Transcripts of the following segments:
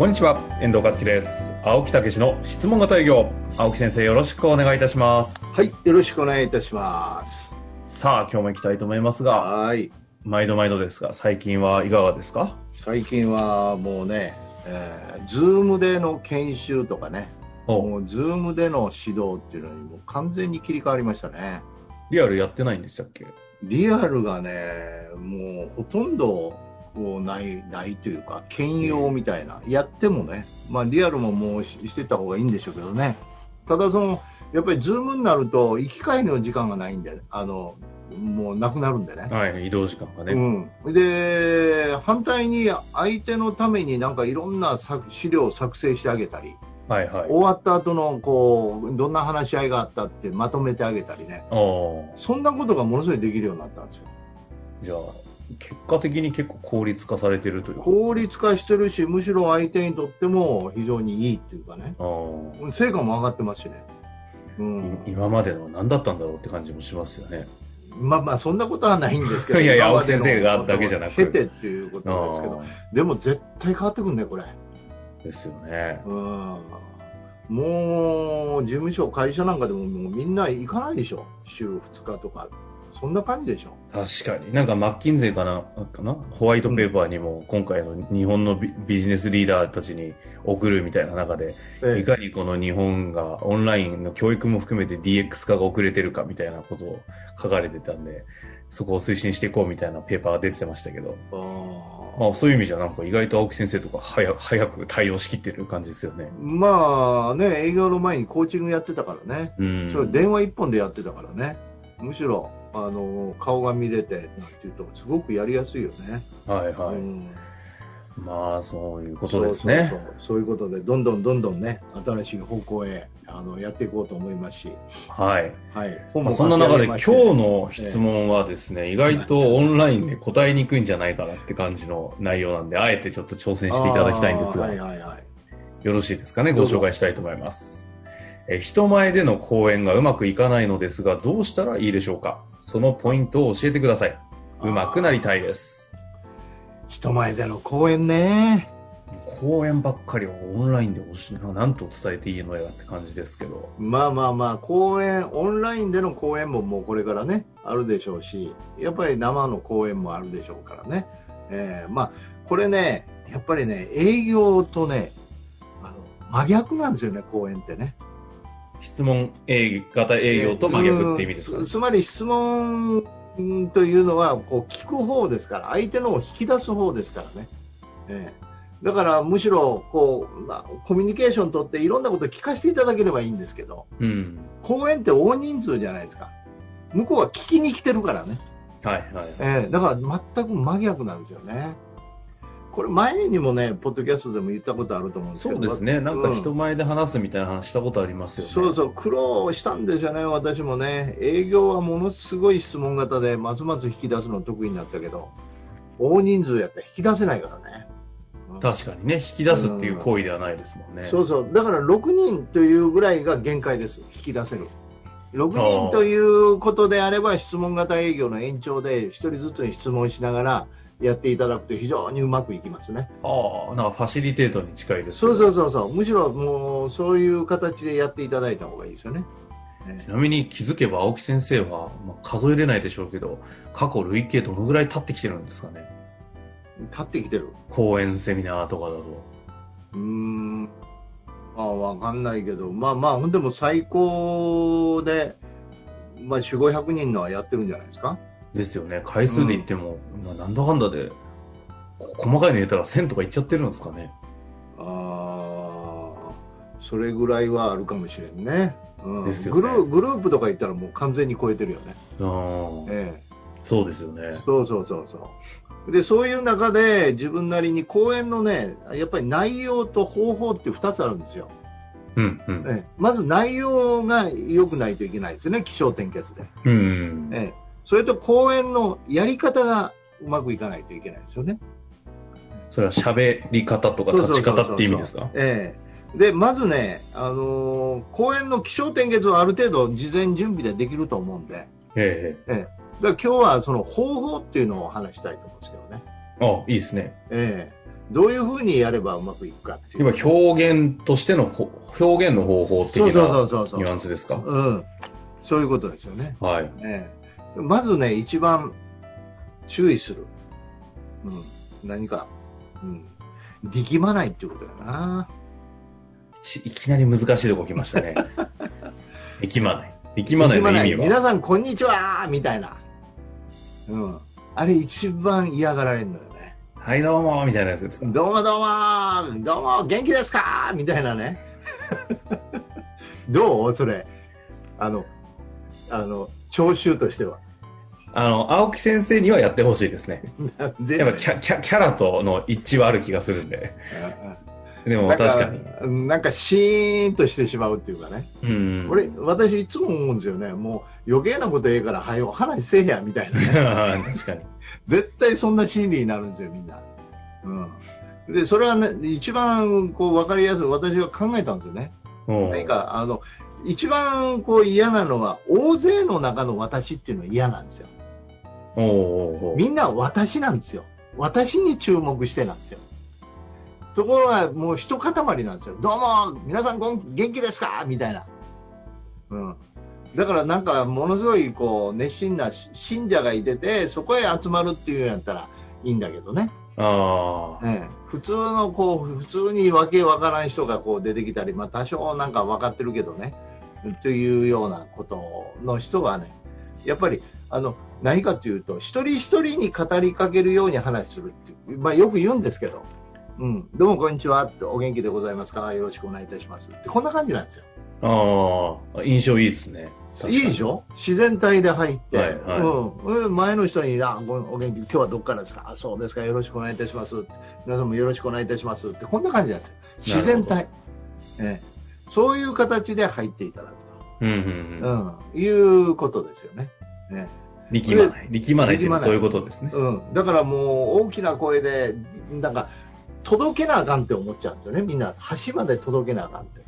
こんにちは、遠藤和樹です。青木毅の質問型営業。青木先生、よろしくお願いいたします。はい、よろしくお願いいたします。さあ、今日も行きたいと思いますが、はい、毎度毎度ですが、最近はいかがですか？最近はもうね、えー、 Zoom での研修とかね、おもう Zoom での指導っていうのにもう完全に切り替わりましたね。リアルやってないんでしたっけ？リアルがね、もうほとんどない、ないというか、兼用みたいな、やってもね、まあリアルももうししてた方がいいんでしょうけどね。ただその、やっぱりズームになると、行き帰りの時間がないんで、あの、もうなくなるんでね。はい、移動時間がね。うん、で反対に相手のためになんかいろんな作資料を作成してあげたり、はいはい。終わった後のこうどんな話し合いがあったってまとめてあげたりねそんなことがものすごいできるようになったんですよじゃあ、結果的に結構効率化されてるというか。効率化してるしむしろ相手にとっても非常にいいっていうかね。成果も上がってますしね、ういん、今までの何だったんだろうって感じもしますよね。まあまあそんなことはないんですけど いやいや青木先生がだけじゃなく。経てっていうことですけど。でも絶対変わってくるねこれ。ですよね。うん。もう事務所、会社なんかでももうみんな行かないでしょ、週2日とか、そんな感じでしょ。確かに。なんかマッキンゼーかなかな？ホワイトペーパーにも今回の日本のビビジネスリーダーたちに送るみたいな中で、えいかにこの日本がオンラインの教育も含めて DX 化が遅れてるかみたいなことを書かれてたんで、そこを推進していこうみたいなペーパーが出てましたけど、あまあそういう意味じゃなんか意外と青木先生とか早早く対応しきってる感じですよね。まあね、営業の前にコーチングやってたからね、うん。それ電話一本でやってたからね、むしろあの顔が見れてなんていうと、すごくやりやすいよね。はいはい。うんまあそういうことですね。そうそうそうそういうことで、どんどんどんどんね、新しい方向へあのやっていこうと思いますし、はい。はい、まあ、そんな中で今日の質問はですね、意外とオンラインで答えにくいんじゃないかなって感じの内容なんで、あえてちょっと挑戦していただきたいんですが、はいはいはいよろしいですかね、ご紹介したいと思います。え人前での講演がうまくいかないのですが、どうしたらいいでしょうか？そのポイントを教えてください。うまくなりたいです。人前での講演ね。講演ばっかりをオンラインで教えななんと伝えていいのやって感じですけど。まあまあまあ、講演、オンラインでの講演ももうこれからね、あるでしょうし、やっぱり生の講演もあるでしょうからね。えーまあ、これね、やっぱりね、営業とね、あの真逆なんですよね、講演ってね。質問営型営業と真逆って意味ですかねうん。つまり質問というのは、こう聞く方ですから、相手のを引き出す方ですからね。ええだからむしろこうなコミュニケーション取っていろんなことを聞かせていただければいいんですけど、うん。公演って大人数じゃないですか。向こうは聞きに来てるからね。はいはい。ええだから全く真逆なんですよね。これ前にもね、ポッドキャストでも言ったことあると思うんですけど。そうですね。なんかうん人前で話すみたいな話したことありますよね。そうそう、苦労したんですよね、私もね。営業はものすごい質問型で、ますます引き出すの得意になったけど、大人数やったら引き出せないからね。うん確かにね、引き出すっていう行為ではないですもんね。そうそう、だから6人というぐらいが限界です、引き出せる。6人ということであれば、質問型営業の延長で1人ずつに質問しながらやっていただくと非常にうまくいきますね。ああ、なんかファシリテートに近いですけそどうそうそうそう、むしろもうそういう形でやっていただいた方がいいですよね。ねちなみに気づけば青木先生は、まあ、数えれないでしょうけど、過去累計どのぐらい経ってきてるんですかね。立ってきてる。講演セミナーとかだと。うーん、まあ、わかんないけど、まあまあ、ほんでも最高で、まあ、4、500人のはやってるんじゃないですか。ですよね。回数で言っても、まあなんだかんだで、こ細かいの入れたら1000とかいっちゃってるんですかね。ああ、それぐらいはあるかもしれんね。うん、ですよねグルグループとか言ったらもう完全に超えてるよね。あーえそうですよね。そうそうそうそう。で、そういう中で自分なりに講演のね、やっぱり内容と方法って2つあるんですよ。うん、うん。ええまず内容が良くないといけないですよね、気象転結で。うんうん。ええそれと講演のやり方がうまくいかないといけないですよね。それは喋り方とか立ち方って意味ですか？ええで、まずね、あのー講演の気象転結はある程度事前準備でできると思うんで、ええええだ今日はその方法っていうのを話したいと思うんですけどね。あ、いいですね。ええどういうふうにやればうまくいくかっていう。今、表現としてのほ、表現の方法的そうそうなそうそうそうニュアンスですか？うん。そういうことですよね。はい。ええまずね、一番注意する。うん。何か。うん。力まないっていうことだな。しいきなり難しいとこ来ましたね。力まない。力まないの意味は。皆さん、こんにちはみたいな。うん。あれ一番嫌がられるのよね。はい、どうもみたいなやつですか？どうもどうもどうも元気ですか？みたいなね。どう？それ。あの、あの、聴衆としては。あの、青木先生にはやってほしいですね。なんで？やっぱキャキャキャラとの一致はある気がするんで。でも確かに。なんかシーンとしてしまうっていうかね。うん。俺、私いつも思うんですよね。もう余計なことええから、はよ、話せえや、みたいなね。確かに。絶対そんな心理になるんですよ、みんな。うん。で、それはね、一番こう分かりやすい、私は考えたんですよね。うん何か、あの、一番こう嫌なのは、大勢の中の私っていうのは嫌なんですよ。おうおうおうみんな私なんですよ。私に注目してなんですよ。ところが、もう一塊なんですよ。どうも、皆さん元気ですか？みたいな。うん。だからなんか、ものすごい、こう、熱心なし信者がいてて、そこへ集まるっていうんやったらいいんだけどね。ああ。ええ普通の、こう、普通にわけわからん人がこう出てきたり、まあ多少なんか分かってるけどね、というようなことの人はね、やっぱり、あの、何かというと、一人一人に語りかけるように話するっていう、まあよく言うんですけど、うん、どうもこんにちはお元気でございますか？よろしくお願いいたします。って、こんな感じなんですよ。ああ。印象いいですね。いいでしょ？自然体で入って、はいはい。うん。うん、前の人にあごお元気、今日はどこからですか？あそうですか、よろしくお願いいたしますって。皆さんもよろしくお願いいたしますって、こんな感じなんですよ。自然体。ええそういう形で入っていただくうんうんと、うん。うん、いうことですよね。ね力まない。力まないってそういうことですね。うん、だからもう大きな声で、なんか、届けなあかんって思っちゃうんですよね、みんな。端まで届けなあかんって。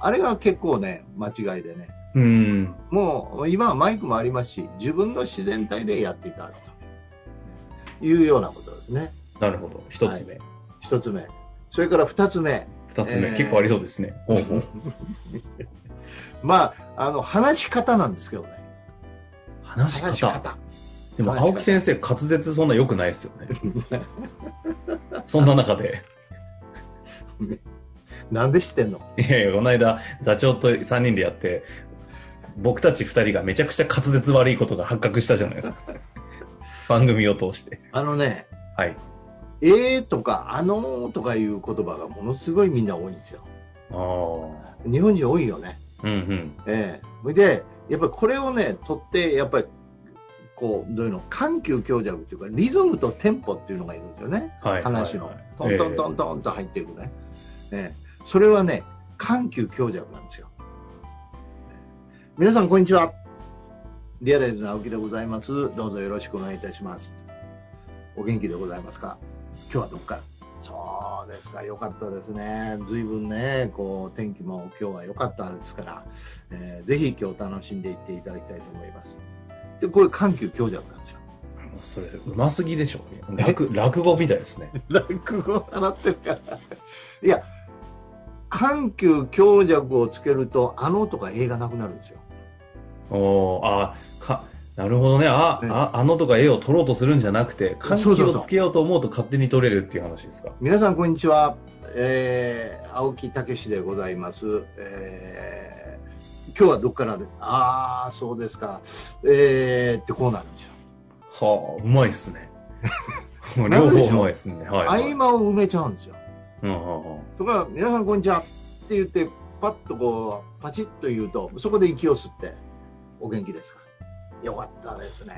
あれが結構ね、間違いでね。うん。もう今はマイクもありますし、自分の自然体でやっていただくというようなことですね。なるほど。一つ目。一つ目。それから二つ目。二つ目。えー結構ありそうですね。ほうほう。まあ、あの、話し方なんですけどね。話し方。話し方。でも青木先生滑舌そんな良くないですよね。そんな中で。なんで知ってんの？いやいや、この間、座長と3人でやって、僕たち2人がめちゃくちゃ滑舌悪いことが発覚したじゃないですか。番組を通して。あのね、はい。えーとか、あのーとかいう言葉がものすごいみんな多いんですよ。ああ。日本人多いよね。うんうん。ええそれで、やっぱりこれをね、取って、やっぱり、こう、どういうの、緩急強弱っていうか、リズムとテンポっていうのがいるんですよね。はい。話のはい。トントントントンと入っていくね。ええそれはね、緩急強弱なんですよ。皆さん、こんにちは。リアライズの青木でございます。どうぞよろしくお願いいたします。お元気でございますか？今日はどこから？そうですか、よかったですね。随分ね、こう、天気も今日は良かったですから、えーぜひ今日楽しんでいっていただきたいと思います。で、これ緩急強弱なんですよ。それ、うますぎでしょ。落落語みたいですね。落語習ってるから。いや、緩急強弱をつけると、あのとか映画なくなるんですよ。おーあか、なるほどね。あ、ねあ、あのとか絵を撮ろうとするんじゃなくて、緩急そうそうそうをつけようと思うと勝手に撮れるっていう話ですか？皆さん、こんにちは。えー、青木武でございます。えー、今日はどっからで、あー、そうですか。えー、ってこうなるんですよ。はあ、うまいっすね。両方う？まいっすね。はい、はい。合間を埋めちゃうんですよ。うんうんうんそこから、皆さん、こんにちは。って言って、パッとこう、パチッと言うと、そこで息を吸って、お元気ですか？よかったですね。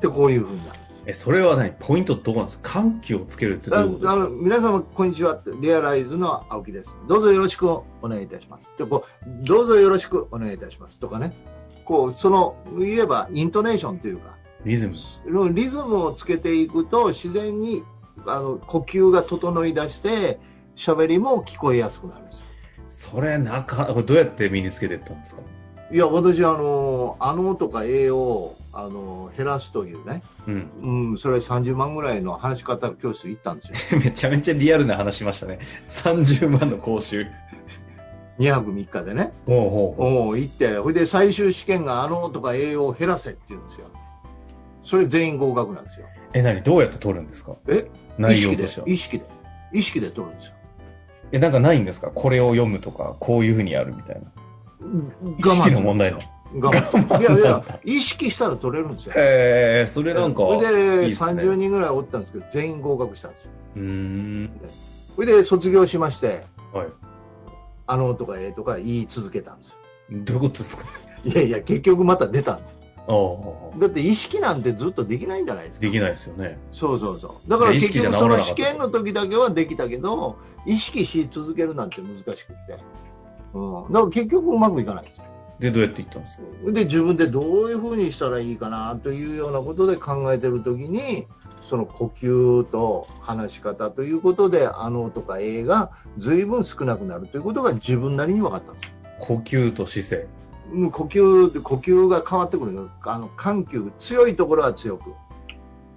で、こういうふうになるんです。え、それは何？ポイントどこなんですか？緩急をつけるってどういうことですか？あの皆様、こんにちは。リアライズの青木です。どうぞよろしくお願いいたします。でこうどうぞよろしくお願いいたします。とかね。こう、その、言えば、イントネーションというか、リズム。リズムをつけていくと、自然に、あの、呼吸が整い出して、喋りも聞こえやすくなるんですよ。それ、なか、どうやって身につけていったんですか？いや、私、あの、あのとか栄養を、あの、減らすというね、うん。うん、それ30万ぐらいの話し方教室行ったんですよ。めちゃめちゃリアルな話しましたね。30万の講習。2泊3日でね。ほう。おう行って、ほいで最終試験があのとか栄養を減らせって言うんですよ。それ全員合格なんですよ。え、何どうやって取るんですか？え？意内容識でとしては。意識で。意識で取るんですよ。え、なんかないんですか？これを読むとか、こういうふうにやるみたいな。意識の問題なの。我慢。いやいや、意識したら取れるんですよ。へえ、それなんか、それでいいっすね30人ぐらいおったんですけど、全員合格したんですよ。うーん。それで卒業しまして、はい。あのとかええとか言い続けたんですよ。どういうことですか？いやいや、結局また出たんです。ああ。だって意識なんてずっとできないんじゃないですか。できないですよね。そうそうそう。だから結局その試験の時だけはできたけど、意識し続けるなんて難しくて。うん。だから結局うまくいかないんですよ。で、どうやっていったんですか？で、自分でどういうふうにしたらいいかなというようなことで考えてる時に、その呼吸と話し方ということで、あのとか映が随分少なくなるということが自分なりに分かったんですよ。呼吸と姿勢。うん呼吸呼吸が変わってくるのあの緩急強いところは強く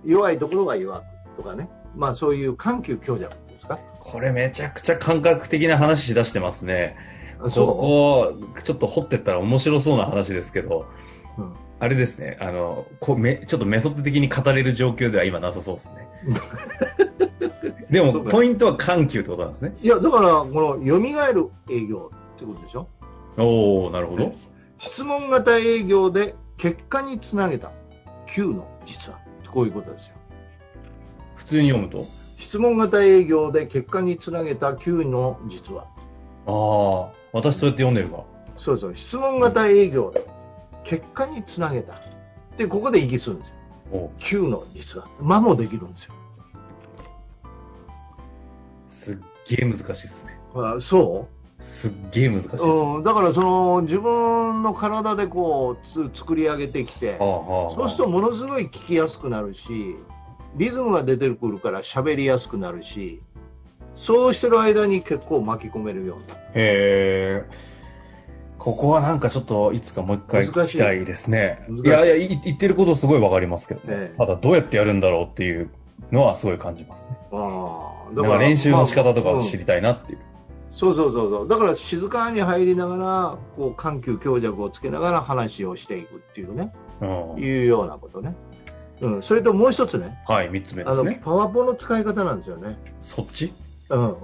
弱いところは弱くとかねまあそういう緩急強弱ですかこれめちゃくちゃ感覚的な話しだしてますね。こそこ、ちょっと掘ってったら面白そうな話ですけど、うん。あれですね、あの、こうめちょっとメソッド的に語れる状況では今なさそうですね。でも、ポイントは緩急ってことなんですね。ういやだからこの蘇る営業ってことでしょ？おおなるほど。質問型営業で結果につなげた Q の実はこういうことですよ。普通に読むと？質問型営業で結果につなげた Q の実はああ、私そうやって読んでるか。そうそう。質問型営業で結果につなげた。でここで息するんですよ。お Q の実は間もできるんですよ。すっげえ難しいですね。あそう？すっげえ難しいです。うん、だからその自分の体でこうつ作り上げてきて、はあはあ。そうするとものすごい聞きやすくなるし、リズムが出てくるから喋りやすくなるし、そうしてる間に結構巻き込めるようになる。へえ。ここはなんかちょっといつかもう一回聞きたいですね。いいやいや、い言ってることすごいわかりますけどね、ええただどうやってやるんだろうっていうのはすごい感じますね。ああだから練習の仕方とかまあを知りたいなっていう。そうそうそうそう。だから静かに入りながら、こう緩急強弱をつけながら話をしていくっていうね、うんいうようなことね。うん、それともう一つね、はい、三つ目であの、すね。パワポの使い方なんですよね。そっち？うん。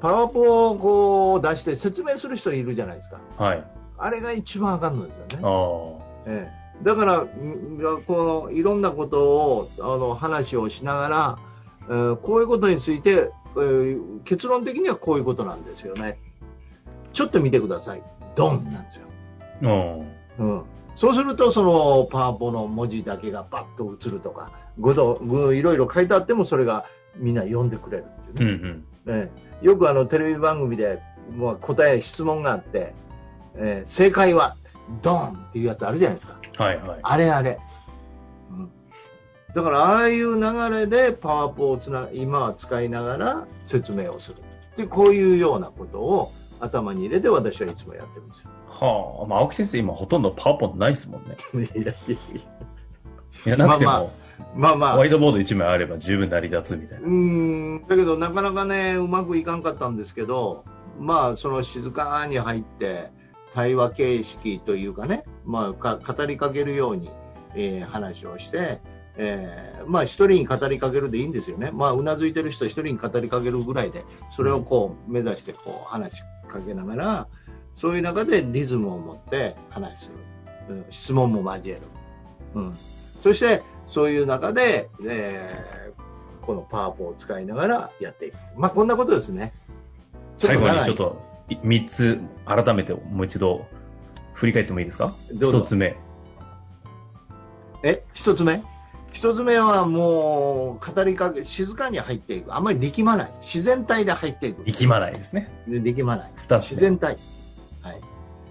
パワポをこう出して説明する人いるじゃないですか。はい。あれが一番あかんのですよね。ああ。ええ、だから、んこのいろんなことをあの話をしながら、えーこういうことについて、えー結論的にはこういうことなんですよね。ちょっと見てください。ドンなんですよ。うん。うん、そうすると、そのパワポの文字だけがバッと映るとか、ごとぐいろいろ書いてあっても、それがみんな読んでくれるっていううんね。うん。ええよくあのテレビ番組で、まあ、答え、質問があって、えー正解はドンっていうやつあるじゃないですか。はいはい。あれあれ。うんだから、ああいう流れでパワポをつな今は使いながら説明をする。で、こういうようなことを頭に入れて私はいつもやってるんですよ。はあ。まあ、青木先生今ほとんどパワポンないですもんね。いやいやいやいや、なくても、まあまあまあ、ワイドボード1枚あれば十分成り立つみたいな。うーん、だけどなかなかね、うまくいかんかったんですけど、まあ、その静かに入って、対話形式というかね、まあ、か語りかけるように、えー話をして、えーまあ、一人に語りかけるでいいんですよね。まあ、うなずいてる人一人に語りかけるぐらいで、それをこう、目指してこう、話しかけながら、そういう中でリズムを持って話する。うん質問も交える。うん。そして、そういう中で、えーこのパワポを使いながらやっていく。まあ、こんなことですね。最後にちょっとい3つ改めてもう一度振り返ってもいいですか？どうぞ1つ目え、一つ目？一つ目はもう、語りかけ、静かに入っていく。あんまり力まない。自然体で入っていく。力まないですね。で力まない。二つ目。自然体。はい。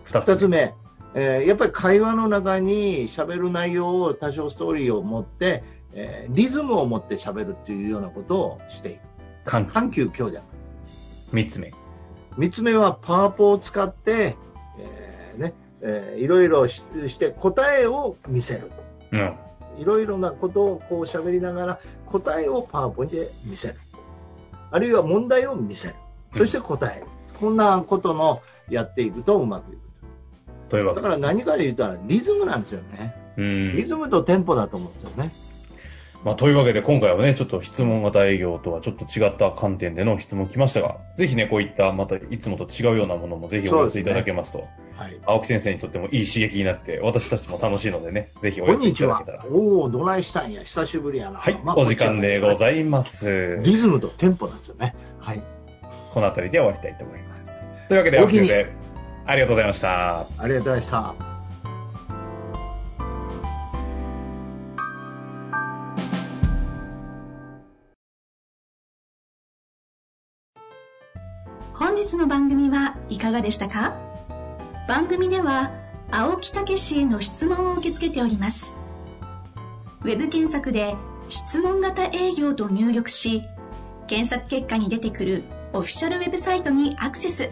二二つ目、えーやっぱり会話の中に喋る内容を多少ストーリーを持って、えーリズムを持って喋るっていうようなことをしていく。緩急。強弱。三つ目。三つ目はパワポを使って、えーね、えーいろいろしして答えを見せる。うん。いろいろなことをこう喋りながら答えをパワーポで見せる。あるいは問題を見せる。そして答える。こんなことのやっていくとうまくいく。というわけ。だから何かで言ったらリズムなんですよね。うんリ。ズムとテンポだと思うんですよね。まあ、というわけで今回はね、ちょっと質問型営業とはちょっと違った観点での質問来ましたが、ぜひね、こういったまたいつもと違うようなものもぜひお寄せいただけますと、はい。青木先生にとってもいい刺激になって、私たちも楽しいのでね、ぜひお寄せいこんにちはただけたら。。おお、どないしたんや。久しぶりやな。はい、まあお時間でごいざいます。リズムとテンポなんですよね。はい。この辺りで終わりたいと思います。というわけで、青木先生、ありがとうございました。ありがとうございました。本日の番組はいかがでしたか？番組では青木武氏への質問を受け付けておりますウェブ検索で「質問型営業」と入力し検索結果に出てくるオフィシャルウェブサイトにアクセス